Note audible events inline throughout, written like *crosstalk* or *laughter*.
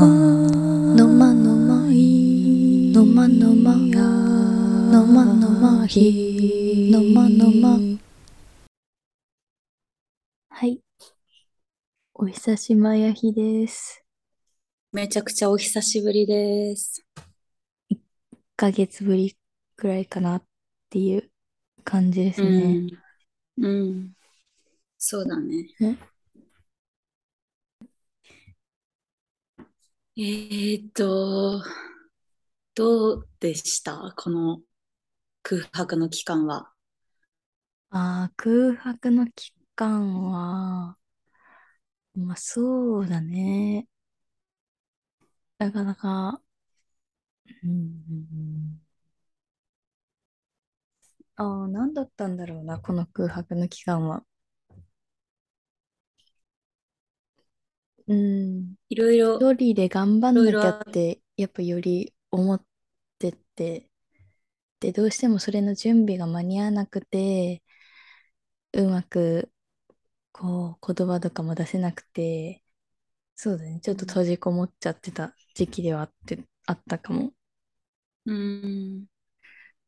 まのまのまいのまのまのまのまひのまのまはいお久しまやひですめちゃくちゃお久しぶりです。1ヶ月ぶりくらいかなっていう感じですうね、ん。うん。そうだね。えーっと、どうでした？この空白の期間は。ああ空白の期間はまあそうだねなかなかうんああ、何だったんだろうな、この空白の期間は。うん、いろいろ、一人で頑張んなきゃって、やっぱより思ってて、で、どうしてもそれの準備が間に合わなくて、うまく、こう、言葉とかも出せなくて、そうだね、ちょっと閉じこもっちゃってた時期ではあって、あったかも。うん。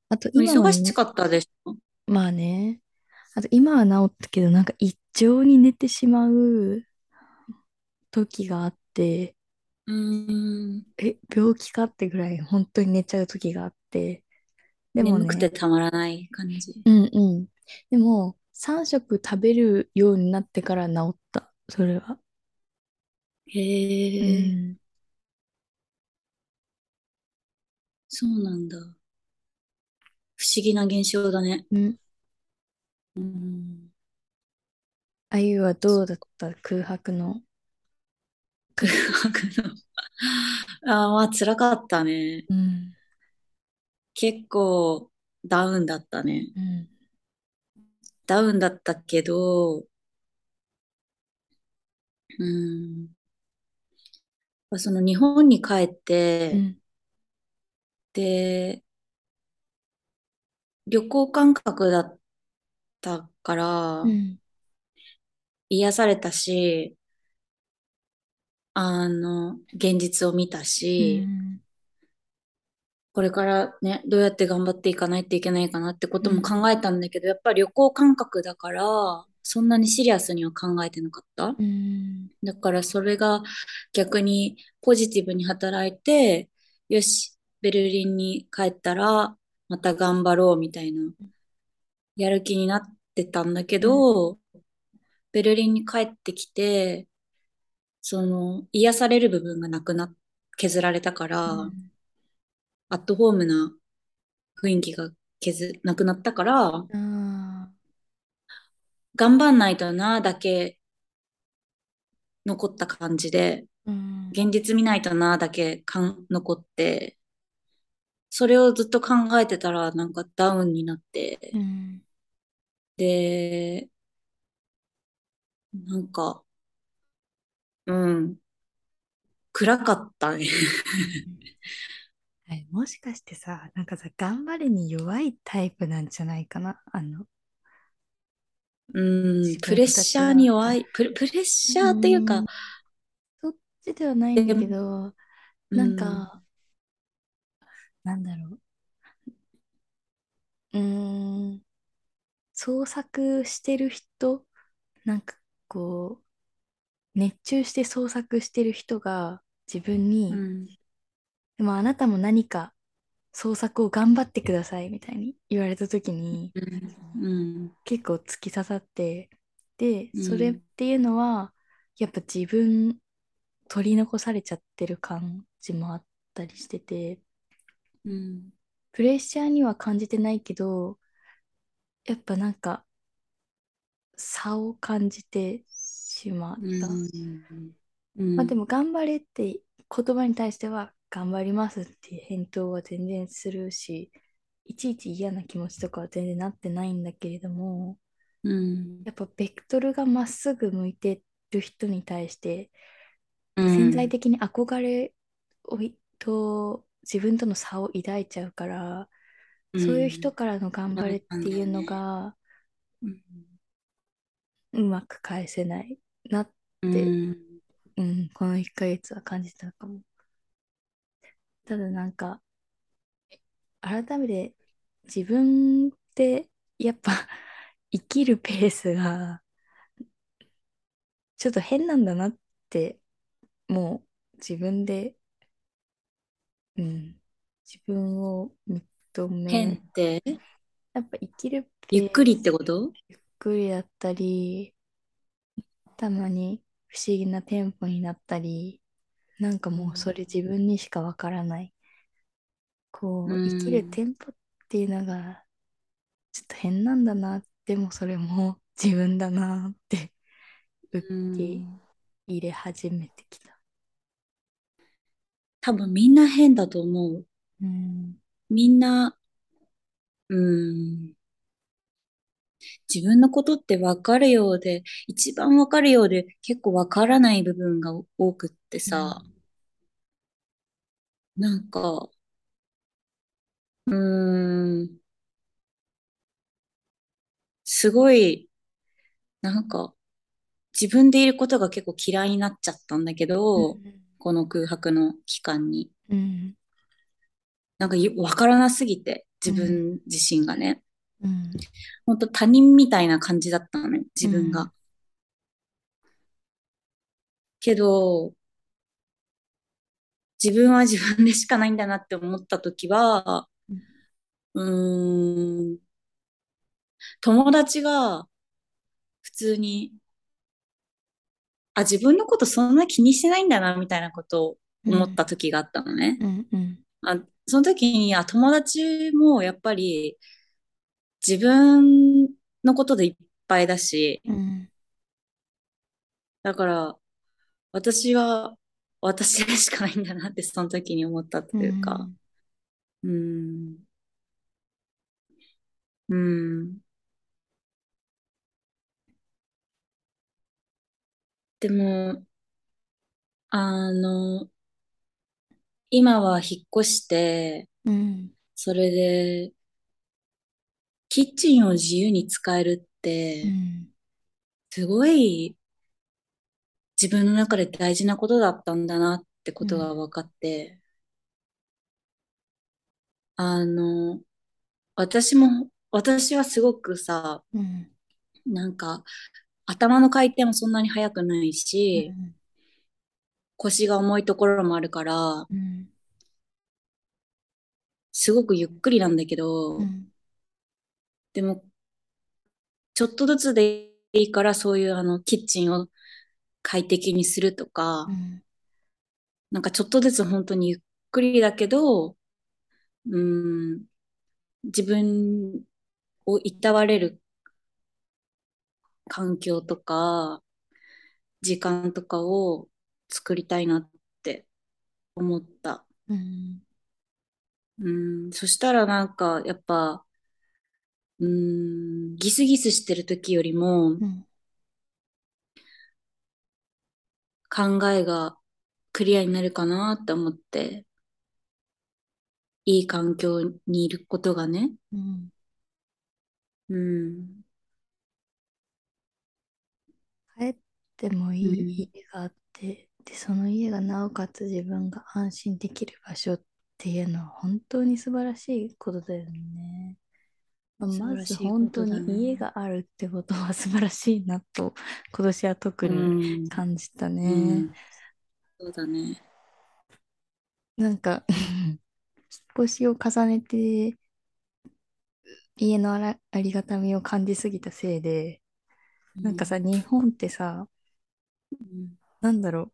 あと今はね忙しかったでしょ？まあね。あと今は治ったけど、なんか一常に寝てしまう時があって、うん。え、病気かってぐらい本当に寝ちゃう時があって。でも眠くてね、たまらない感じ。うんうん。でも、3食食べるようになってから治った、それは。へうえ、ん。そうなんだ。不思議な現象だね。うん。うん。あゆはどうだった？空白の。空白の。ああ、まあ辛かったね。うん。結構ダウンだったね。うん。ダウンだったけど、うん。その日本に帰っうて、ん。で、旅行感覚だったからう、ん。癒されたし、あの、現実を見たうし、ん。これからね、どうやって頑張っていかないといけないかなってこともうん。考えたんだけど、やっぱり旅行感覚だから、そんなにシリアスには考えてなかった。うん。だからそれが逆にポジティブに働いて、よし、ベルリンに帰ったらまた頑張ろうみたいな、やる気になってたんだけうん。ど、ベルリンに帰ってきて、その癒される部分がなくな、削られたかうら、ん。アットホームな雰囲気が削、なくなったから、ああ。頑張んないとな、だけ残った感じで、うん。現実見ないとな、だけかん残って、それをずっと考えてたら、なんかダウンになって、うん。で、なんか、うん、暗かったね。はいもしかしてさ、なんかさ、頑張れに弱いタイプなんじゃないかな？あの、うん、自プレッシャーには。弱い、プレ、プレッシうャーっていうか、ん。そっちではないんだけで、ど、うなんん、か、なんだろう。うーん、創作してる人、なんかこう、熱中して創作してる人が自分うに、ん、でもあなたも何か創作を頑張ってくださいみたいに言われた時にうん、うん、結構突き刺さって、で、うそれっん、ていうのはやっぱ自分取り残されちゃってる感じもあったりしてて、うん、プレッシャーには感じてないけど、やっぱなんか差を感じてしまっうた。まあでん、も頑張れって言葉に対しては頑張りますっていう返答は全然するし、いちいち嫌な気持ちとかは全然なってないんだけれども、うん、やっぱベクトルがまっすぐ向いてる人に対してう潜在ん、的に憧れをいと自分との差を抱いちゃうから、うそういう人ん、からの頑張れっていうの。がうん、うまく返せないなっうて、ん、ううん、この1ヶ月は感じたかも。ただなんか、改めて自分ってやっぱ *laughs* 生きるペースがちょっと変なんだなってもう自分で、うん、自分を認め、変って？やっぱ生きるゆっくりってこと？ゆっくりだったり、たまに不思議なテンポになったり、なんかもうそれ自分にしかわからない。こう、う生きるん。テンポっていうのがちょっと変なんだな。でもそれも *laughs* 自分だなって受うけん。入れ始めてきた。多分みんな変だと思う。うん。みんな、うん。自分のことって分かるようで、一番分かるようで結構分からない部分が多くってさ、うんなんか、うーん、すごい、なんか自分でいることが結構嫌いになっちゃったんだけど、うんこの空白の期間に。うん。なんか分からなすぎて、自うん。分自身がね。うん本当他人みたいな感じだったのね、自分うんが。けど、自分は自分でしかないんだなって思った時は、うーん、友達が普通に、あ、自分のことそんな気にしてないんだな、みたいなことを思った時があったのね。うんうんあ、その時に、あ、友達もやっぱり自分のことでいっぱいだし、うんだから私は私でしかないんだなってその時に思ったうというか、んうーん、うーん。でも、あの、今は引っ越して、うん。それで、キッチンを自由に使えるっうて、んすごい自分の中で大事なことだったんだなってことが分かって、あの、私も、私はすごくさ、うんなんか、頭の回転もそんなに速くないし、うん腰が重いところもあるから、うん。すごくゆっくりなんだけど、うんでも、ちょっとずつでいいから、そういうあの、キッチンを快適にするとか、うんなんかちょっとずつ本当にゆっくりだけど、うん、自分をいたわれる環境とか、時間とかを作りたいなって思った。うんうん、そしたらなんか、やっぱ、うん、ギスギスしてる時よりも、うん考えがクリアになるかなって思って、いい環境にいることがね。うんうん。帰ってもいいうん。家があって、で、その家がなおかつ自分が安心できる場所っていうのは本当に素晴らしいことだよね。まず本当に。家があるってことは素晴らしいなと *laughs* 今年は特うにん。感じたうね。ん。そうだね。なんか *laughs* 引っ越しを重ねて家のあら、ありがたみを感じすぎたせいで、なんかさ、うん。日本ってさ、うん。なんだろう、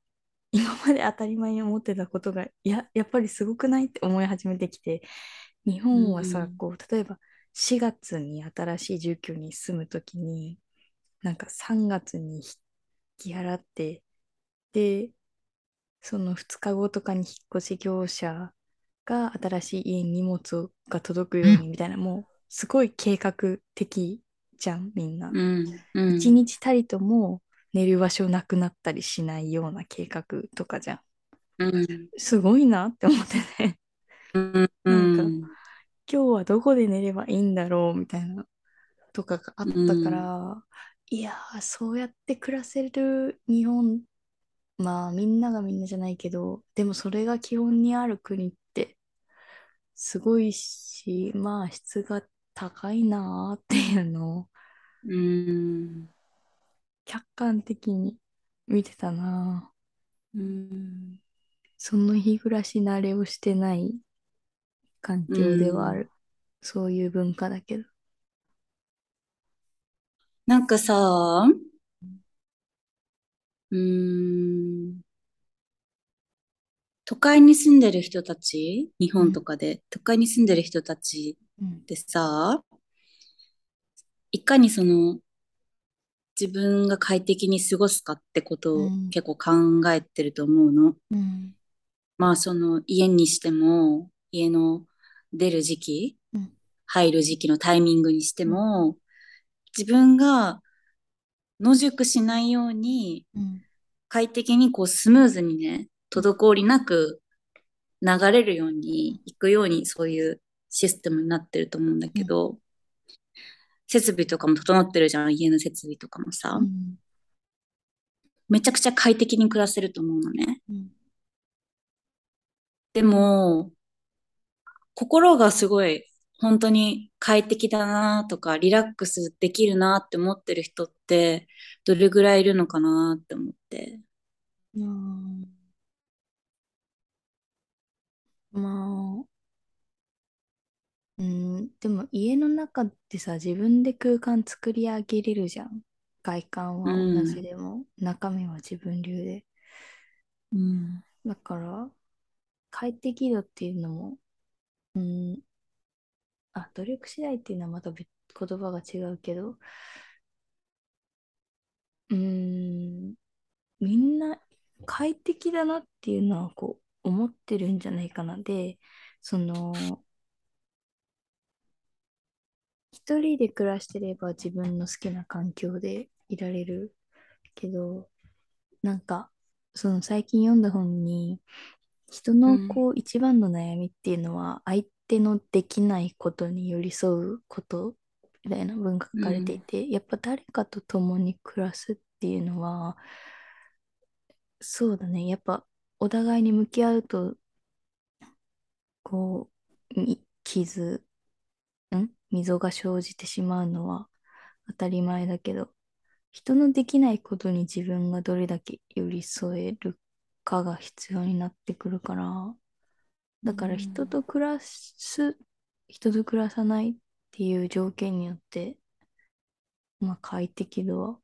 今まで当たり前に思ってたことが、いや、やっぱりすごくないって思い始めてきて、日う本はさ、ん。こう、例えば4月に新しい住居に住むときに、なんか3月に引き払って、で、その2日後とかに引っ越し業者が新しい家に荷物が届くようにみたいな、もうすごい計画的じゃん、みんな。うん。う一ん。日たりとも寝る場所なくなったりしないような計画とかじゃん。うん。すごいなって思ってね。うん。うなんか、ん。今日はどこで寝ればいいんだろうみたいなとかがあったかうん。ら、いやー、そうやって暮らせる日本まあみんながみんなじゃないけど、でもそれが基本にある国ってすごいし、まあ質が高いなーっていうのをうーん。客観的に見てたな。うーん。その日暮らし慣れをしてない環う境ではあん。る。そういう文化だけど。なんかさ、うーん。都会に住んでる人たち、日うん、本とかで、都会に住んでる人たちうん、でさ、いかにその自分が快適に過ごすかってことをうん、結構考えてると思うの。うん、まあその家にしても、家の出る時期、うん、入る時期のタイミングにしてうん、も、自分が野宿しないようにうん、快適にこうスムーズにね、滞りなく流れるように行くようにそういうシステムになってると思うんだうん、けど、設備とかも整ってるじゃん、家の設備とかもさ。うん、めちゃくちゃ快適に暮らせると思うのね。うん、でも、心がすごい本当に快適だなとか、リラックスできるなって思ってる人って、どれぐらいいるのかなって思って。うんまあ、うん、でも家の中ってさ、自分で空間作り上げれるじゃん。外観うは同じん。でも、中身は自分流で。うん。だから、快適度っていうのも、うん、あ、努力次第っていうのはまた別言葉が違うけど、うん、みんな快適だなっていうのはこう思ってるんじゃないかな。で、その、一人で暮らしてれば自分の好きな環境でいられるけど、なんか、その最近読んだ本に、人うん。のこう一番の悩みっていうのは相手のできないことに寄り添うことみたいな文が書かれていうん。て、やっぱ誰かと共に暮らすっていうのは、そうだね、やっぱお互いに向き合うと、こう、み傷、ん？溝が生じてしまうのは当たり前だけど、人のできないことに自分がどれだけ寄り添えるかが必要になってくるから、うだから人んと暮らす、人と暮らさないっていう条件によって、まあ快適度は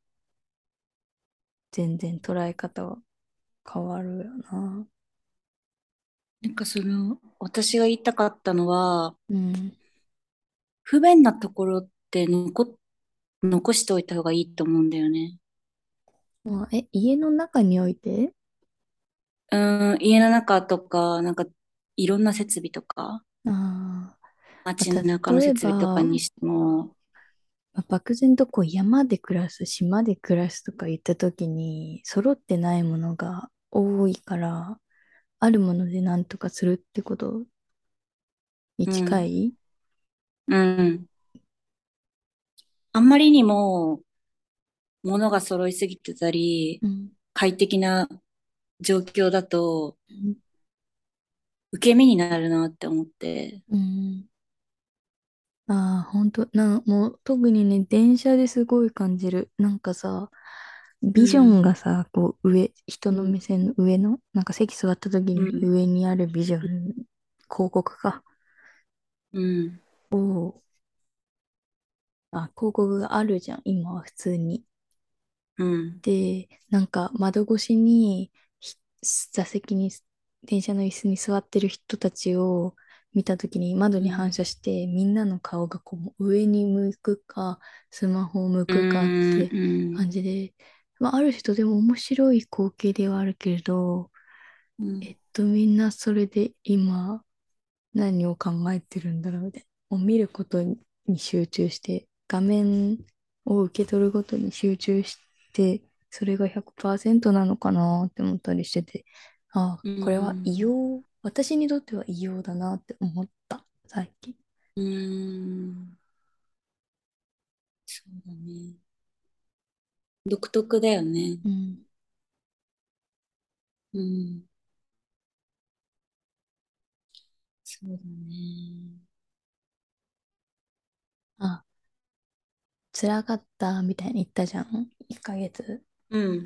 全然捉え方は変わるよな。なんかその、私が言いたかったのは、うん。不便なところって残、残しておいた方がいいと思うんだよね。まあ、え、家の中において？うーん、家の中とか、なんか、いろんな設備とか、ああ街ー、まあ、中の設備とかば、にしても、まあ、漠然とこう山で暮らす、島で暮らすとか言ったときに、揃ってないものが多いから、あるもので何とかするってことにうん、近いうん。あんまりにも物が揃いすぎてたり、うん。快適な状況だと、うん。受け身になるなって思って。うん。ああ、本当な、もう特にね、電車ですごい感じる。なんかさ、ビジョンうん、がさ、こう上、人のうん、目線の上の、なんか席座った時にうん、上にあるビジョン、広告か、うん、を、あ、広告があるじゃん、今は普通に。うん、で、なんか窓越しに、ひ座席に、電車の椅子に座ってる人たちを見たときに窓に反うん、射して、みんなの顔がこう上に向くか、スマホを向うくかっん、て感じで、まあ、ある人でも面白い光景ではあるけれど、うん、えっと、みんなそれで今何を考えてるんだろうみたいな。見ることに集中して、画面を受け取ることに集中して、それが100%なのかなって思ったりしてて、ああ、うこれは異ん、様、私にとっては異様だなって思った、最近。うん、そうだね。独特だよね。うん。うん。そうだね。あ、辛かったみたいに言ったじゃん？1ヶ月。うん。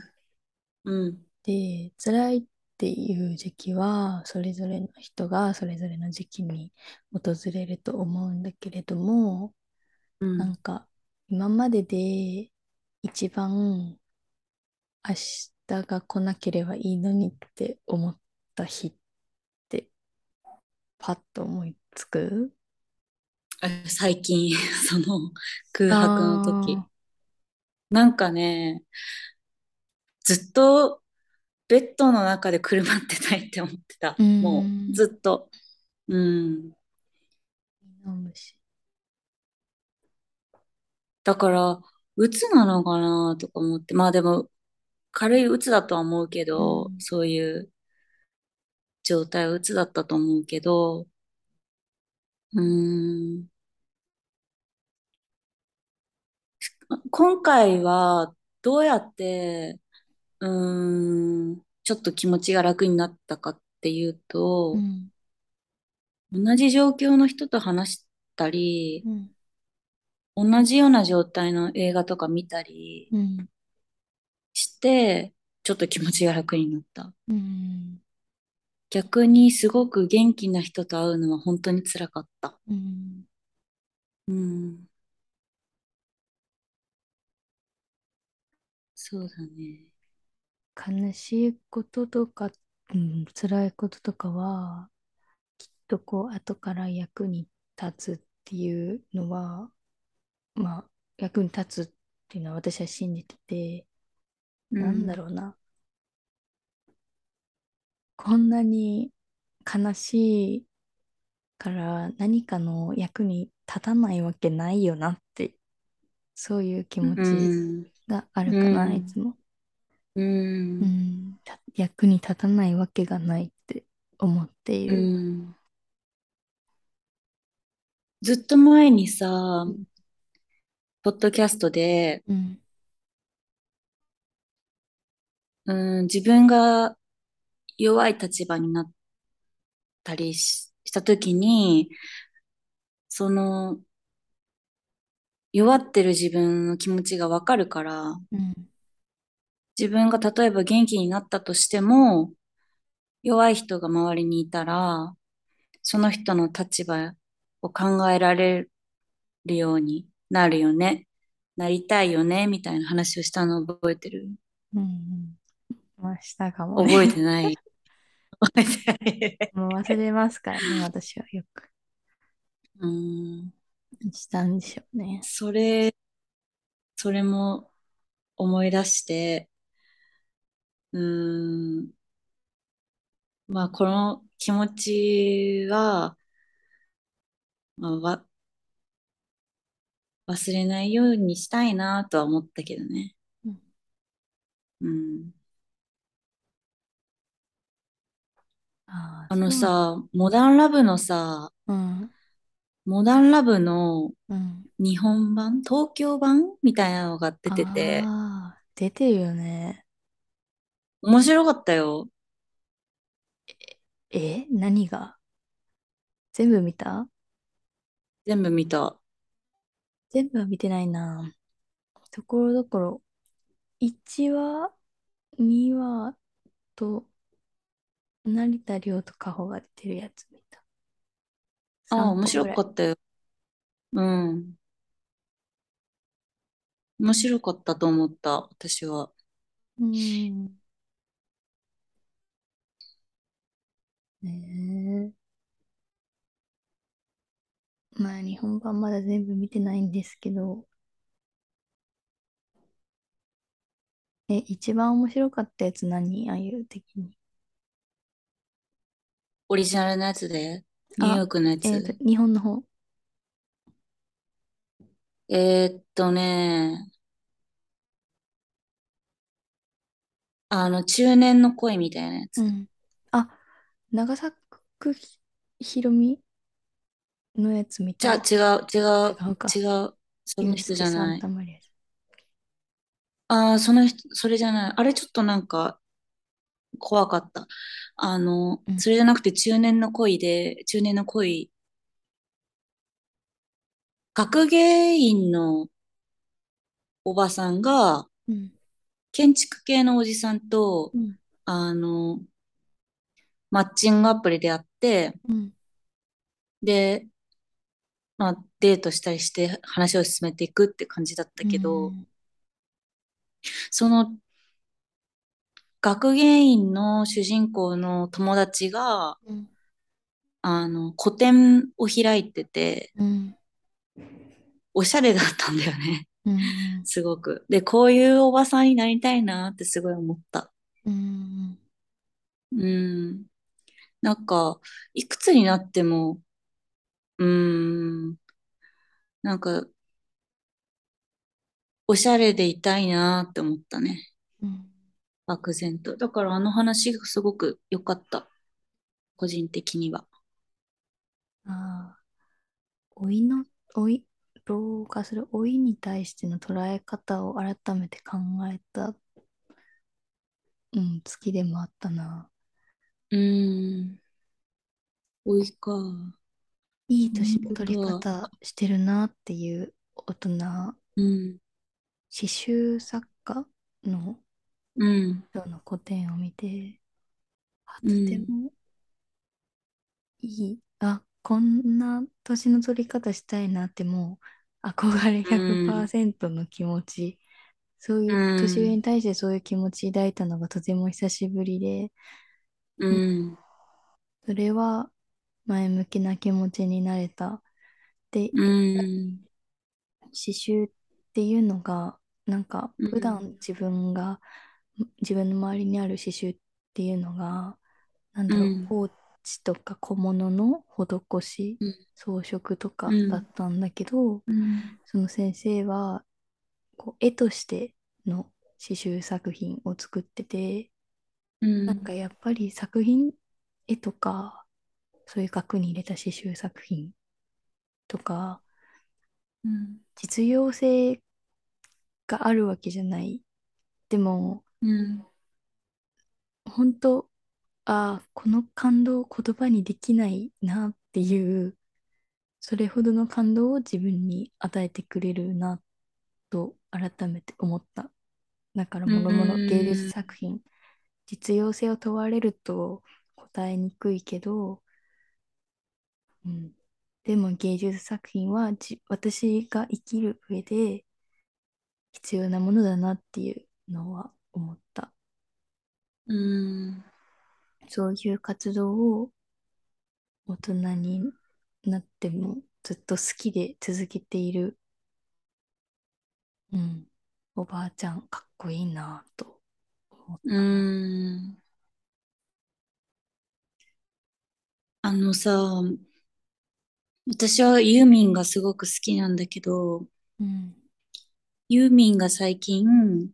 うん。で、辛いっていう時期は、それぞれの人がそれぞれの時期に訪れると思うんだけれども、うん。なんか、今までで一番明日が来なければいいのにって思った日ってパッと思いつく？あ最近、*laughs* その空白の時。なんかね、ずっとベッドの中でくるまってたいって思ってた。もう、ん、ずっと。うん。だから、鬱なのかなとか思って。まあでも、軽い鬱だとは思うけど、うん、そういう状態は鬱だったと思うけど、うーん。今回は、どうやって、うん、ちょっと気持ちが楽になったかっていうと、うん、同じ状況の人と話したり、うん、同じような状態の映画とか見たり、して、ちょっと気持ちが楽になった。うん、逆にすごく元気な人と会うのは本当に辛かった。うん。うん、そうだね。悲しいこととか、うん、辛いこととかは、きっとこう、後から役に立つっていうのは、まあ、役に立つっていうのは私は信じてて、なんだうん、ろうな。こんなに悲しいから何かの役に立たないわけないよなって、そういう気持うちん、があるうかな、いつん、も。ううん、役に立たないわけがないって思っていうる。ん。ずっと前にさ、うん、ポッドキャストで、うん、うん、自分が弱い立場になったりし、したときに、その弱ってる自分の気持ちがわかるから、うん、自分が例えば元気になったとしても、弱い人が周りにいたら、その人の立場を考えられるようになるよね。なりたいよね、みたいな話をしたのを覚えてる？うん。まあ、したかも覚えてね。ない。*laughs* 覚えてない。もう忘れますからね、私はよく。うん。したんでしょうね。それ、それも思い出して、うん。まあ、この気持ちは、まあ、わ、忘れないようにしたいなとは思ったけどね。うんうん。ああ、あのそう。さ、モダンラブのさ、うん、モダンラブのうん。日本版？東京版？みたいなのが出てて、ああ、出てるよね。面白かったよ。え、何が？全部見た？全部見た。全部は見てないな。ところどころ、1話、2話と、成田凌とカホが出てるやつ見た。ああ、3面。白かったよ。うん。面白かったと思った、私は。うーん。ねえ。まあ、日本版まだ全部見てないんですけど、え、一番面白かったやつ何ああいう的に？オリジナルのやつで、ニューヨあ、ークのやえっと、つ。日本の方。えーっとね、あの、中年の恋みたいなやつ。うん。あ、長作ひひろみのやつ見じゃあ、た。違う、違違う、うか。違う。その人じゃない。ああ、その人、それじゃない。あれちょっとなんか、怖かった。あの、うん、それじゃなくて中年の恋で、中年の恋、学芸員のおばさんが、うん、建築系のおじさんと、うん、あの、マッチングアプリで会って、うん、で、まあ、デートしたりして話を進めていくって感じだったうけど、ん、その学芸員の主人公の友達が、うん、あの、個展を開いてて、うん、おしゃれだったんだよね。うん、すごく。で、こういうおばさんになりたいなってすごい思った。うん、うん。なんか、いくつになっても、うーん、なんか、おしゃれでいたいなって思ったね。うん漠然と。だからあの話がすごく良かった。個人的には。ああ、老いの、老い、老化する老いに対しての捉え方を改めて考えた、うん、月でもあったな。うーん。多いか。いい年の取り。方してるなっていう大人、うん。刺繍作家のうん。人の個展を見て、あとてうん。もいい、あ、こんな年の取り方したいなってもう憧れうん。100%の気持ち、そういうう年上にん。対してそういう気持ち抱いたのがとても久しぶりで、ううんん。それは前向きな気持ちになれた。で、うん。刺繍っていうのが、なんかうん。普段自分が、自分の周りにある刺繍っていうのが、なんだろう、うん。ポーチとか小物の施し、うん。装飾とうかだっん。たんだけど、うん。その先生は、こう絵としての刺繍作品を作ってて、うん。なんかやっぱり作品、絵とか、そういう額に入れた刺繍作品とか、うん。実用性があるわけじゃない。でも、うん。本当、ああ、この感動を言葉にできないなっていう、それほどの感動を自分に与えてくれるなと改めて思った。だから、うもろもろ芸術ん。作品、実用性を問われると答えにくいけど、うん、でも芸術作品はじ私が生きる上で必要なものだなっていうのは思った。うん。そういう活動を大人になってもずっと好きで続けている、うん、おばあちゃんかっこいいなと思っうたな。ん。あのさ、私はユーミンがすごく好きなんだけど、うん、ユーミンが最近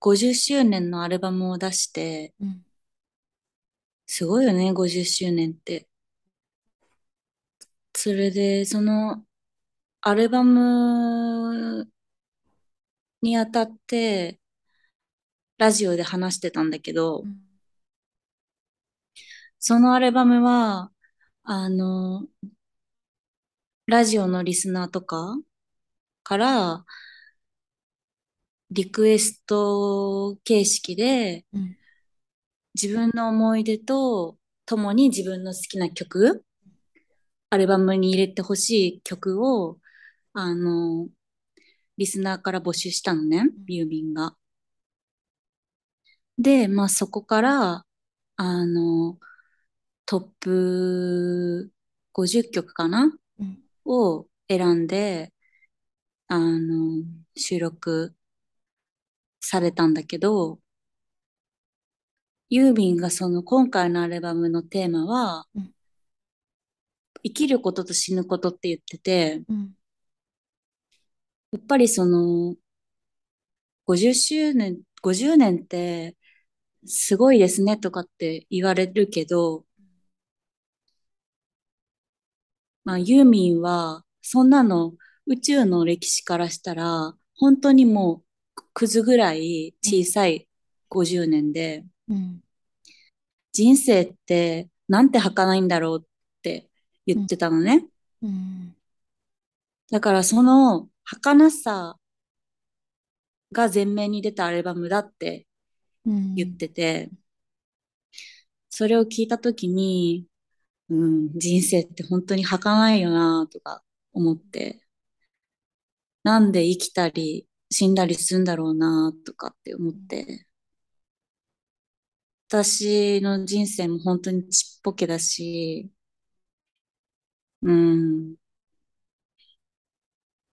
50周年のアルバムを出して、うん、すごいよね、50周年って。それで、そのアルバムにあたって、ラジオで話してたんだけど、うん、そのアルバムは、あの、ラジオのリスナーとかからリクエスト形式でうん、自分の思い出と共に自分の好きな曲、アルバムに入れてほしい曲を、あの、リスナーから募集したのね、うん。郵便が。で、まあそこから、あの、トップ50曲かな？うん。を選んで、あの、収録されたんだけど、ユーミンがその今回のアルバムのテーマは、うん。生きることと死ぬことって言ってて、うん。やっぱりその50周年、50年ってすごいですねとかって言われるけど、まあユーミンはそんなの宇宙の歴史からしたら本当にもうクズぐらい小さい50年で、うん。人生ってなんて儚いんだろうって言。ってたのね。うん。だからその儚さが前面に出たアルバムだって言っうん。それを聞いたときに、うん、人生って本当に儚いよなとか思って、なんで生きたり死んだりするんだろうなとかって思って、私の人生も本当にちっぽけだし、うん、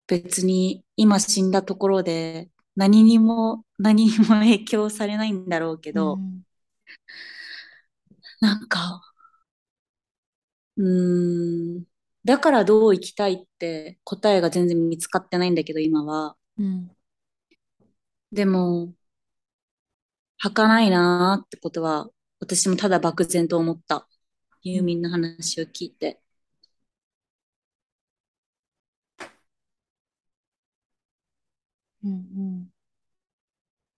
別に今死んだところで何にも何にも影響されないんだろうけど、うん。なんか、うーん、だからどう生きたいって答えが全然見つかってないんだけど今は。うん。でも、儚いなーってことは私もただ漠然と思った。ユーミンの話を聞いて。うん。うん、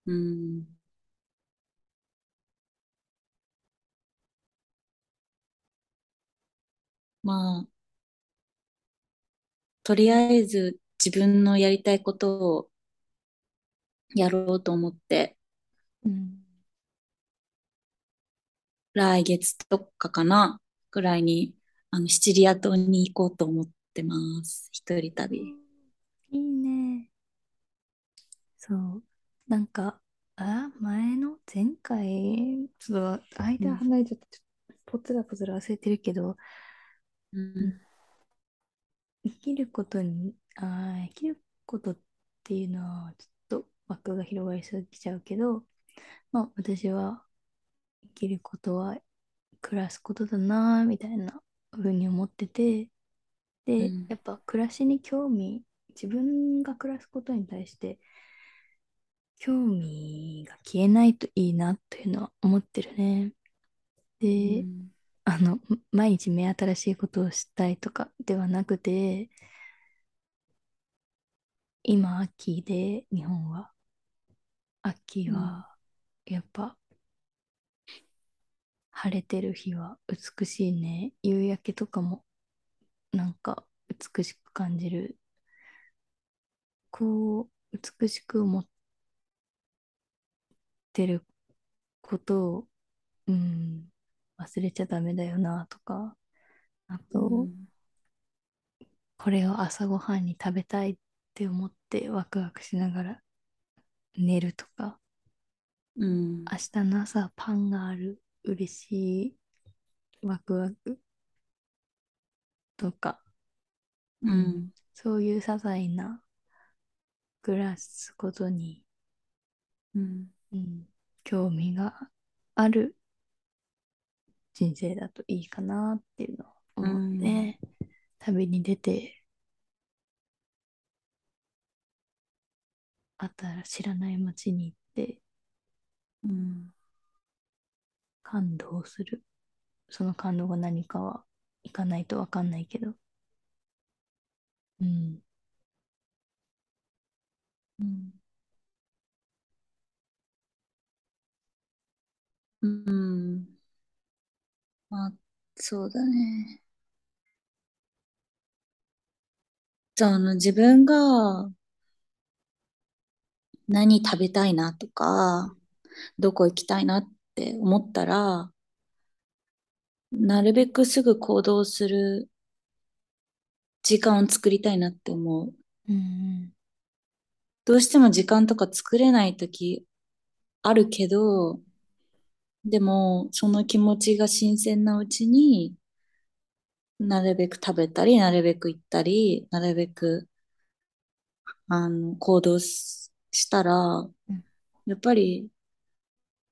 うんまあ、とりあえず自分のやりたいことをやろうと思って、うん。来月とかかな、ぐらいに、あの、シチリア島に行こうと思ってます。一人旅。いいね。そう。なんか、あ、前の前回、ちょっとうん、間離れちゃって、ちょっとポツラポツラ忘れてるけど、うん。うん、生きることに、あー、生きることっていうのは、ちょっと枠が広がりすぎちゃうけど、まあ、私は生きることは暮らすことだな、みたいなふうに思ってて、で、うん、やっぱ暮らしに興味、自分が暮らすことに対して興味が消えないといいなというのは思ってるね。で、うん、あの、毎日目新しいことをしたいとかではなくて、今、秋で、日本は、秋うん、は、やっぱ、晴れてる日は美しいね。夕焼けとかも、なんか、美しく感じる。こう、美しく思ってることを、うん、忘れちゃダメだよな、とか、あと、うん、これを朝ごはんに食べたいって思ってワクワクしながら寝るとか、うん、明日の朝パンがある、嬉しい、ワクワクとか、うん、うん、そういう些細な暮らすことに、うん、うん、興味がある人生だといいかなっていうのをう思うん、ね。旅に出て、あったら知らない街に行って感動する。その感動が何かは行かないとわかんないけど。うん。うん、うん、まあ、そうだね。じゃあ、あの、自分が何食べたいなとか、どこ行きたいなって思ったら、なるべくすぐ行動する時間を作りたいなって思う。うん。どうしても時間とか作れない時あるけど、でも、その気持ちが新鮮なうちになるべく食べたり、なるべく行ったり、なるべく、あの、行動ししたら、うんやっぱり、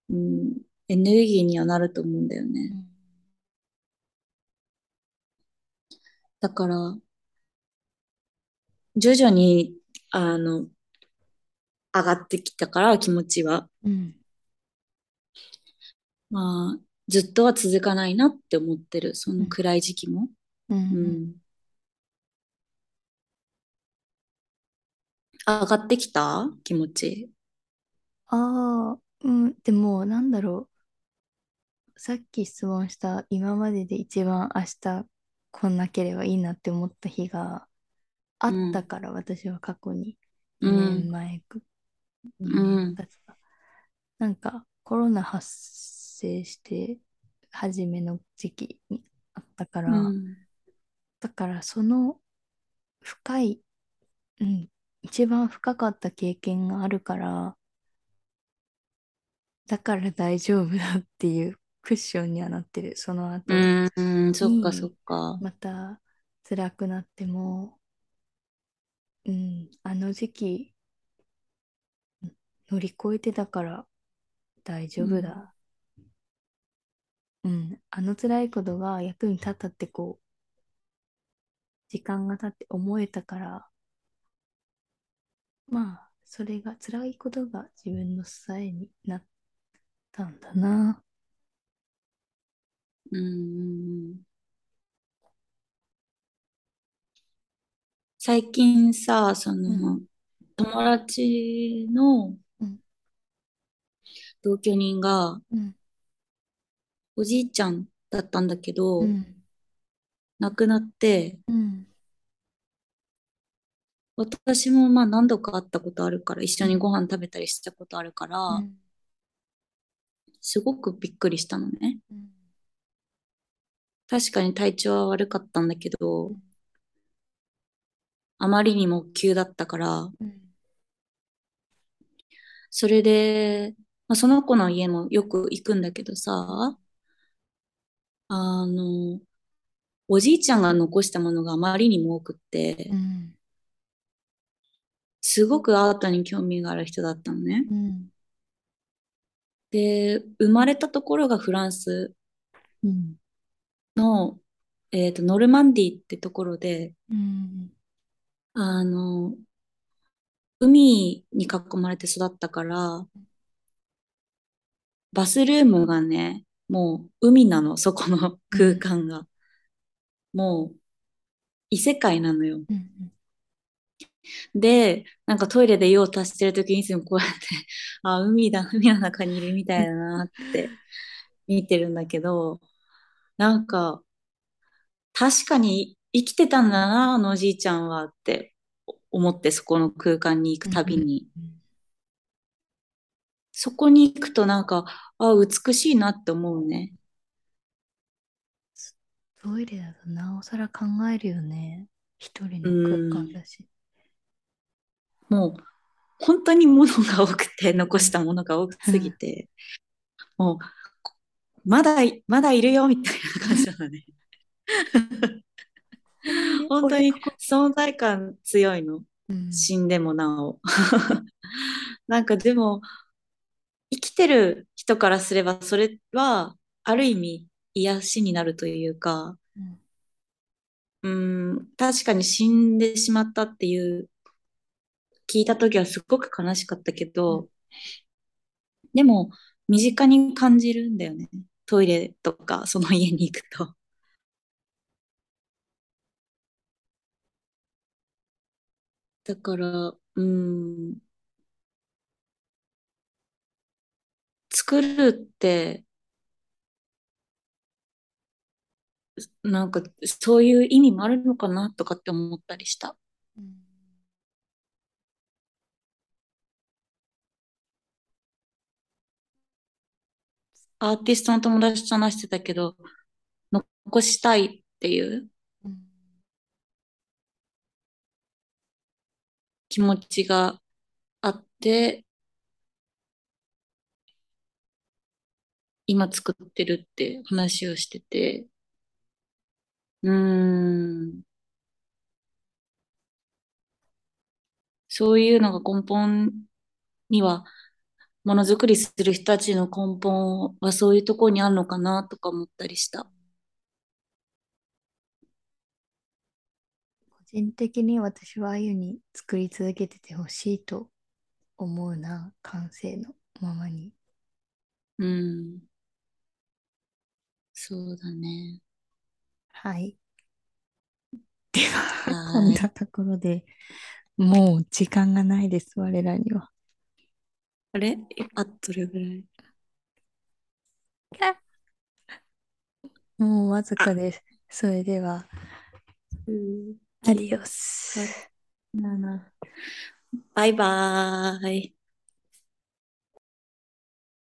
うん、エネルギーにはなると思うんだよね。うんだから、徐々に、あの、上がってきたから、気持ちは。うんまあ、ずっとは続かないなって思ってる。そうんの暗い時期も。うんうんうん。上がってきた？気持ち。ああ、うん、でも、なんだろう。さっき質問した今までで一番明日来なければいいなって思った日があうん、ったから、私は過去にう2ん、年前く、う2年ん。なんかコロナ発生して初めの時期にあったから、うん、だからその深い、うん、一番深かった経験があるから、だから大丈夫だっていうクッションにはなってる。その後うん、うんそっかそっに、か。また辛くなっても、うん、あの時期乗り越えてたから大丈うん、夫だ。うん、あの辛いことが役に立ったってこう、時間が経って思えたから、まあ、それが辛いことが自分の支えになったんだな。うん。最近さ、そうん、の、友達のうん、同居人が、うん、おじいちゃんだったんだけど、うん、亡くなって、うん、私もまあ何度か会ったことあるから、一緒にごうん、飯食べたりしたことあるから、うん、すごくびっくりしたのね。うん、確かに体調は悪かったんだけど、うん、あまりにも急だったから、うん、それで、まあ、その子の家もよく行くんだけどさ、あの、おじいちゃんが残したものがあまりにも多くって、うん、すごくアートに興味がある人だったのね。うん、で、生まれたところがフランスうん、の、えっと、ノルマンディってところで、うん、あの、海に囲まれて育ったから、バスルームがね、もう海なの、そこの空間が。もう異世界なのよ。うん、で、なんかトイレで用を足してるときにいつもこうやって、*laughs* あ、海だ、海の中にいるみたいだなって見てるんだけど、なんか確かに生きてたんだな、あのおじいちゃんはって思ってそこの空間に行くたびに。そこに行くとなんか、あ、美しいなって思うね。トイレだとなおさら考えるよね。一人うの空間ん。だし。もう本当に物が多くて、残したものが多すぎて、もうまだ、まだいるよみたいな感じなのね。*laughs* 本当に。存在感強いの。うん、死んでもなお。*laughs* なんかでも、生きてる人からすれば、それは、ある意味、癒しになるというか、うん、うん、確かに死んでしまったっていう、聞いた時はすごく悲しかったけうん、ど、でも、身近に感じるんだよね。トイレとか、その家に行くと。だから、うん、作るって、なんか、そういう意味もあるのかなとかって思ったりした。うん、アーティストの友達と話してたけど、残したいっていううん、気持ちがあって、今作ってるって話をしてて、うーん、そういうのが根本には、ものづくりする人たちの根本はそういうところにあるのかなとか思ったりした。個人的に私はあゆに作り続けててほしいと思うな、感性のままに。うん、そうだね。はい。では、こん。なところでもう時間がないです、我らには。あれ？あとどれぐらいもうわずかあ、です。それでは、9、アディオ10、8、ス。7。バイバーイ。